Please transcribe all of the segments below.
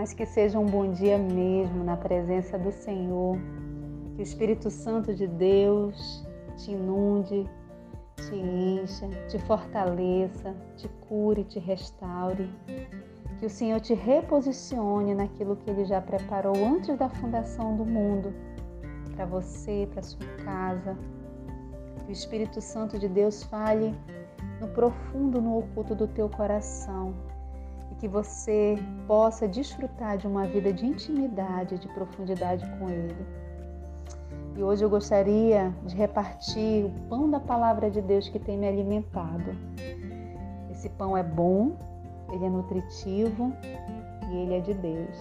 mas que seja um bom dia mesmo na presença do Senhor. Que o Espírito Santo de Deus te inunde, te encha, te fortaleça, te cure, te restaure. Que o Senhor te reposicione naquilo que Ele já preparou antes da fundação do mundo, para você, para sua casa. Que o Espírito Santo de Deus fale no profundo, no oculto do teu coração que você possa desfrutar de uma vida de intimidade, de profundidade com Ele. E hoje eu gostaria de repartir o pão da palavra de Deus que tem me alimentado. Esse pão é bom, ele é nutritivo e ele é de Deus.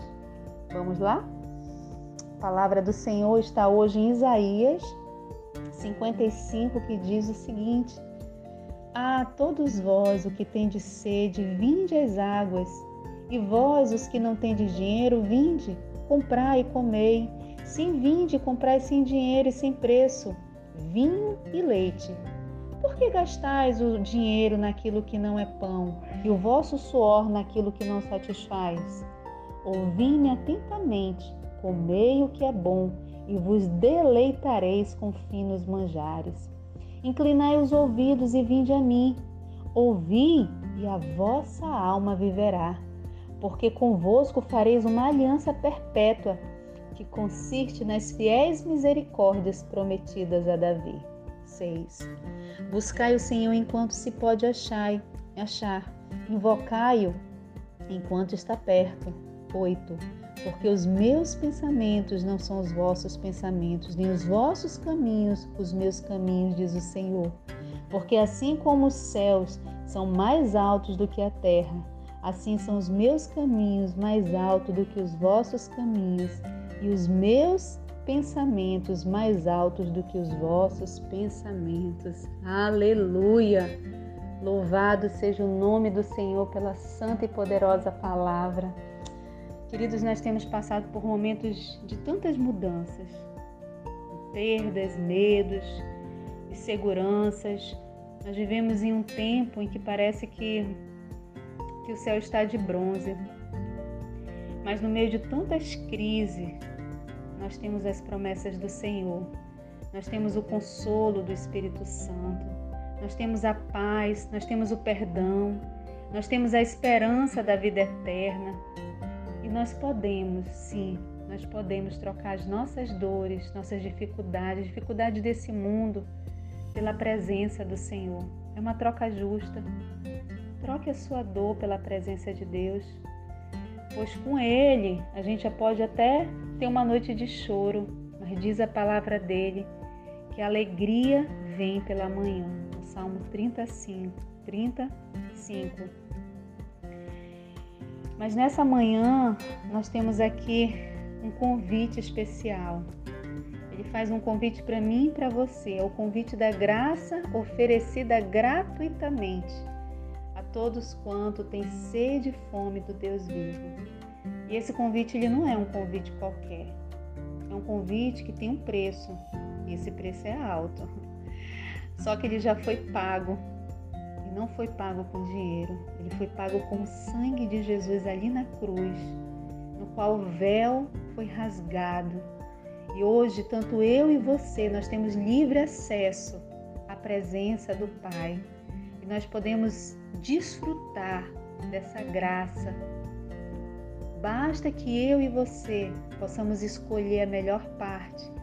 Vamos lá? A palavra do Senhor está hoje em Isaías 55, que diz o seguinte: ah, todos vós, o que tendes sede, vinde às águas, e vós, os que não tendes dinheiro, vinde, comprai e comei. Sim, vinde, comprai sem dinheiro e sem preço, vinho e leite. Por que gastais o dinheiro naquilo que não é pão, e o vosso suor naquilo que não satisfaz? Ouvi-me atentamente, comei o que é bom, e vos deleitareis com finos manjares. Inclinai os ouvidos e vinde a mim. Ouvi, e a vossa alma viverá. Porque convosco fareis uma aliança perpétua, que consiste nas fiéis misericórdias prometidas a Davi. 6. Buscai o Senhor enquanto se pode achar, achar. Invocai-o enquanto está perto. 8 porque os meus pensamentos não são os vossos pensamentos, nem os vossos caminhos os meus caminhos, diz o Senhor. Porque assim como os céus são mais altos do que a terra, assim são os meus caminhos mais altos do que os vossos caminhos, e os meus pensamentos mais altos do que os vossos pensamentos. Aleluia! Louvado seja o nome do Senhor pela santa e poderosa palavra. Queridos, nós temos passado por momentos de tantas mudanças, perdas, medos, inseguranças. Nós vivemos em um tempo em que parece que, que o céu está de bronze. Mas no meio de tantas crises, nós temos as promessas do Senhor. Nós temos o consolo do Espírito Santo. Nós temos a paz, nós temos o perdão, nós temos a esperança da vida eterna. Nós podemos, sim, nós podemos trocar as nossas dores, nossas dificuldades, dificuldades desse mundo, pela presença do Senhor. É uma troca justa. Troque a sua dor pela presença de Deus, pois com Ele a gente pode até ter uma noite de choro, mas diz a palavra dele que a alegria vem pela manhã. No Salmo 35, 35. Mas nessa manhã nós temos aqui um convite especial. Ele faz um convite para mim e para você, é o convite da graça oferecida gratuitamente a todos quanto têm sede e fome do Deus vivo. E esse convite ele não é um convite qualquer. É um convite que tem um preço, e esse preço é alto. Só que ele já foi pago não foi pago com dinheiro, ele foi pago com o sangue de Jesus ali na cruz, no qual o véu foi rasgado. E hoje, tanto eu e você, nós temos livre acesso à presença do Pai. E nós podemos desfrutar dessa graça. Basta que eu e você possamos escolher a melhor parte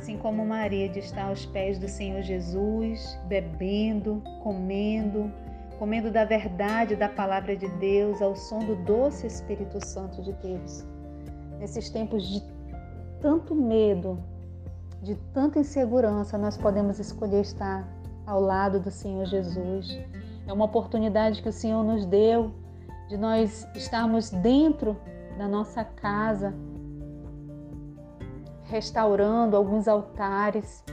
assim como Maria de estar aos pés do Senhor Jesus, bebendo, comendo, comendo da verdade da palavra de Deus, ao som do doce Espírito Santo de Deus. Nesses tempos de tanto medo, de tanta insegurança, nós podemos escolher estar ao lado do Senhor Jesus. É uma oportunidade que o Senhor nos deu de nós estarmos dentro da nossa casa, restaurando alguns altares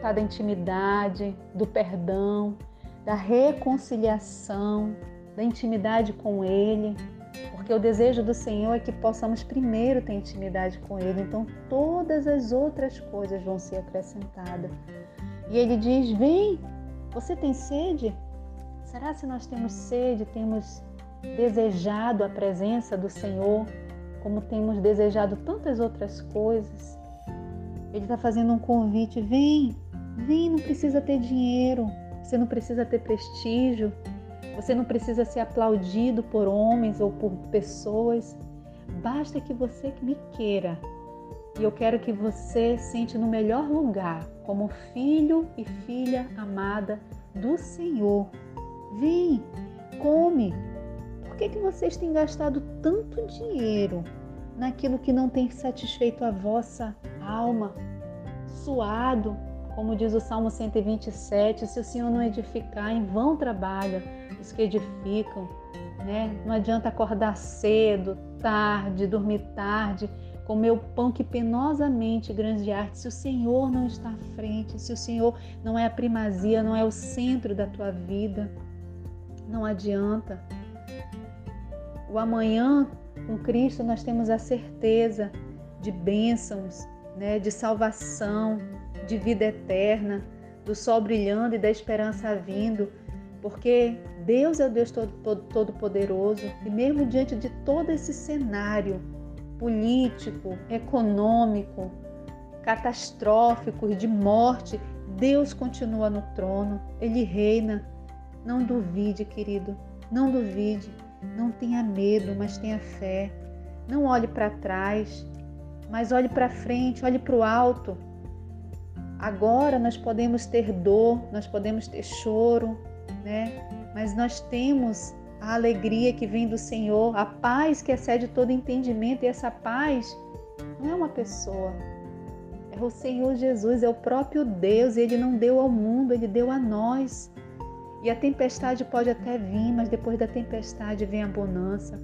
altar da intimidade, do perdão, da reconciliação, da intimidade com Ele, porque o desejo do Senhor é que possamos primeiro ter intimidade com Ele, então todas as outras coisas vão ser acrescentadas. E Ele diz: Vem, você tem sede? Será se nós temos sede, temos desejado a presença do Senhor, como temos desejado tantas outras coisas. Ele está fazendo um convite: vem, vem, não precisa ter dinheiro, você não precisa ter prestígio, você não precisa ser aplaudido por homens ou por pessoas. Basta que você me queira. E eu quero que você sente no melhor lugar, como filho e filha amada do Senhor. Vem, come. Que, que vocês têm gastado tanto dinheiro naquilo que não tem satisfeito a vossa alma? Suado, como diz o Salmo 127, se o Senhor não edificar, em vão trabalha os que edificam. Né? Não adianta acordar cedo, tarde, dormir tarde, comer o pão que penosamente granjear, se o Senhor não está à frente, se o Senhor não é a primazia, não é o centro da tua vida, não adianta. O amanhã com Cristo nós temos a certeza de bênçãos, né, de salvação, de vida eterna, do sol brilhando e da esperança vindo, porque Deus é o Deus Todo-Poderoso todo, e mesmo diante de todo esse cenário político, econômico, catastrófico, de morte, Deus continua no trono, Ele reina. Não duvide, querido, não duvide, não tenha medo, mas tenha fé. Não olhe para trás, mas olhe para frente, olhe para o alto. Agora nós podemos ter dor, nós podemos ter choro, né? Mas nós temos a alegria que vem do Senhor, a paz que excede todo entendimento, e essa paz não é uma pessoa, é o Senhor Jesus, é o próprio Deus, e Ele não deu ao mundo, Ele deu a nós. E a tempestade pode até vir, mas depois da tempestade vem a bonança.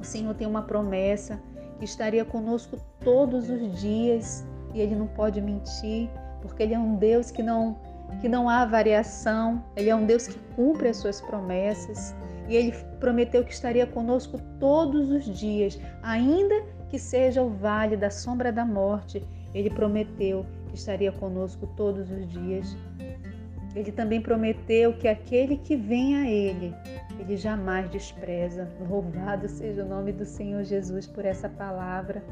O Senhor tem uma promessa que estaria conosco todos os dias e Ele não pode mentir, porque Ele é um Deus que não que não há variação, Ele é um Deus que cumpre as suas promessas e Ele prometeu que estaria conosco todos os dias, ainda que seja o vale da sombra da morte, Ele prometeu que estaria conosco todos os dias. Ele também prometeu que aquele que vem a Ele, Ele jamais despreza. Louvado seja o nome do Senhor Jesus por essa palavra.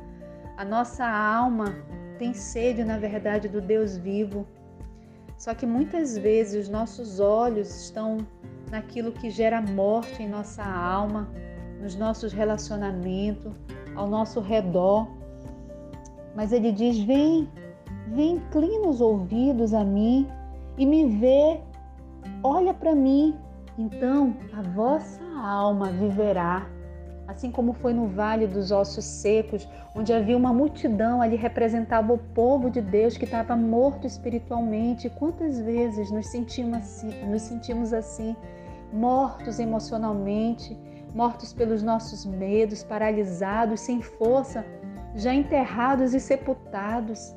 A nossa alma tem sede, na verdade, do Deus vivo. Só que muitas vezes os nossos olhos estão naquilo que gera morte em nossa alma, nos nossos relacionamentos, ao nosso redor. Mas ele diz: Vem, vem, inclina os ouvidos a mim e me vê, olha para mim. Então a vossa alma viverá assim como foi no Vale dos Ossos Secos, onde havia uma multidão, ali representava o povo de Deus que estava morto espiritualmente. Quantas vezes nos sentimos assim, nos sentimos assim, mortos emocionalmente, mortos pelos nossos medos, paralisados, sem força, já enterrados e sepultados.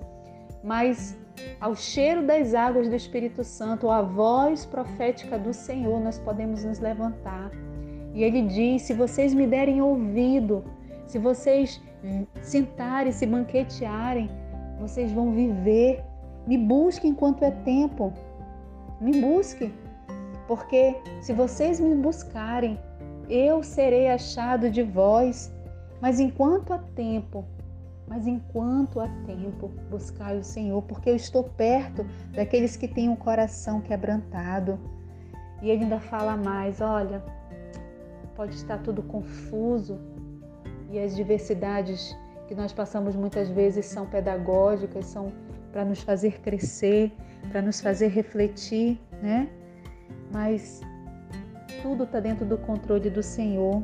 Mas ao cheiro das águas do Espírito Santo, à voz profética do Senhor, nós podemos nos levantar e ele diz: se vocês me derem ouvido, se vocês sentarem, se banquetearem, vocês vão viver. Me busquem enquanto é tempo. Me busquem. Porque se vocês me buscarem, eu serei achado de vós. Mas enquanto há tempo, mas enquanto há tempo, buscai o Senhor, porque eu estou perto daqueles que têm o um coração quebrantado. E ele ainda fala mais: olha, pode estar tudo confuso e as diversidades que nós passamos muitas vezes são pedagógicas, são para nos fazer crescer, para nos fazer refletir, né? Mas tudo está dentro do controle do Senhor.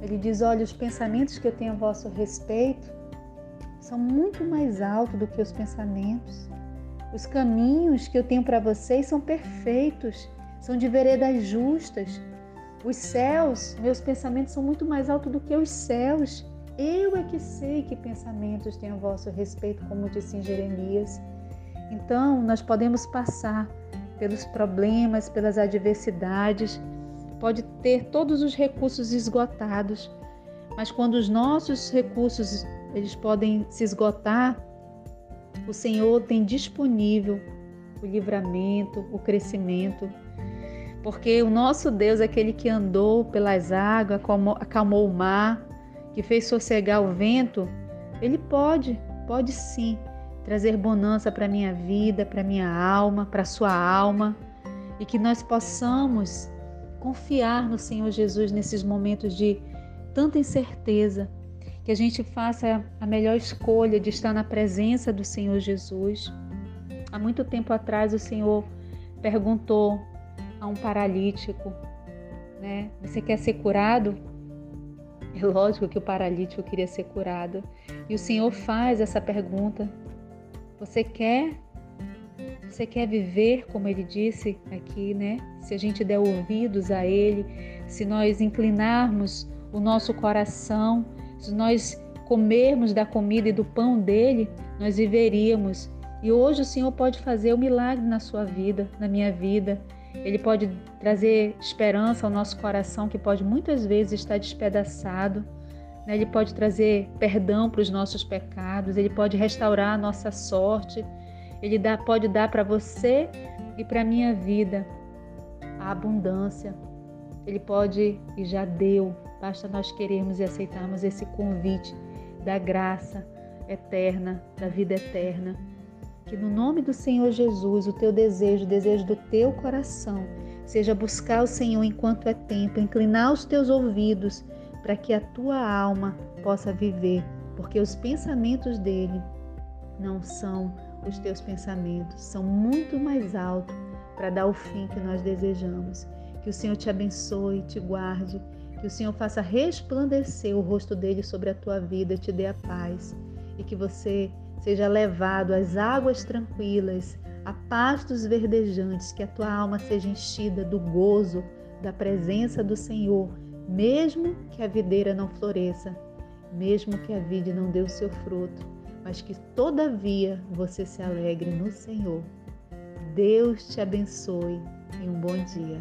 Ele diz: Olha, os pensamentos que eu tenho a vosso respeito são muito mais altos do que os pensamentos. Os caminhos que eu tenho para vocês são perfeitos, são de veredas justas, os céus, meus pensamentos são muito mais altos do que os céus. Eu é que sei que pensamentos têm a vosso respeito, como disse em Jeremias. Então, nós podemos passar pelos problemas, pelas adversidades, pode ter todos os recursos esgotados, mas quando os nossos recursos eles podem se esgotar, o Senhor tem disponível o livramento, o crescimento. Porque o nosso Deus, aquele que andou pelas águas, acalmou o mar, que fez sossegar o vento, ele pode, pode sim trazer bonança para minha vida, para minha alma, para sua alma, e que nós possamos confiar no Senhor Jesus nesses momentos de tanta incerteza, que a gente faça a melhor escolha de estar na presença do Senhor Jesus. Há muito tempo atrás o Senhor perguntou a um paralítico, né? Você quer ser curado? É lógico que o paralítico queria ser curado. E o Senhor faz essa pergunta: Você quer? Você quer viver como ele disse aqui, né? Se a gente der ouvidos a ele, se nós inclinarmos o nosso coração, se nós comermos da comida e do pão dele, nós viveríamos. E hoje o Senhor pode fazer o um milagre na sua vida, na minha vida. Ele pode trazer esperança ao nosso coração que pode muitas vezes estar despedaçado. Né? Ele pode trazer perdão para os nossos pecados. Ele pode restaurar a nossa sorte. Ele dá, pode dar para você e para a minha vida a abundância. Ele pode e já deu. Basta nós querermos e aceitarmos esse convite da graça eterna, da vida eterna. Que no nome do Senhor Jesus, o teu desejo, o desejo do teu coração, seja buscar o Senhor enquanto é tempo, inclinar os teus ouvidos para que a tua alma possa viver, porque os pensamentos dele não são os teus pensamentos, são muito mais altos para dar o fim que nós desejamos. Que o Senhor te abençoe, te guarde, que o Senhor faça resplandecer o rosto dele sobre a tua vida, te dê a paz e que você seja levado às águas tranquilas, a pastos verdejantes, que a tua alma seja enchida do gozo da presença do Senhor, mesmo que a videira não floresça, mesmo que a vide não dê o seu fruto, mas que todavia você se alegre no Senhor. Deus te abençoe e um bom dia.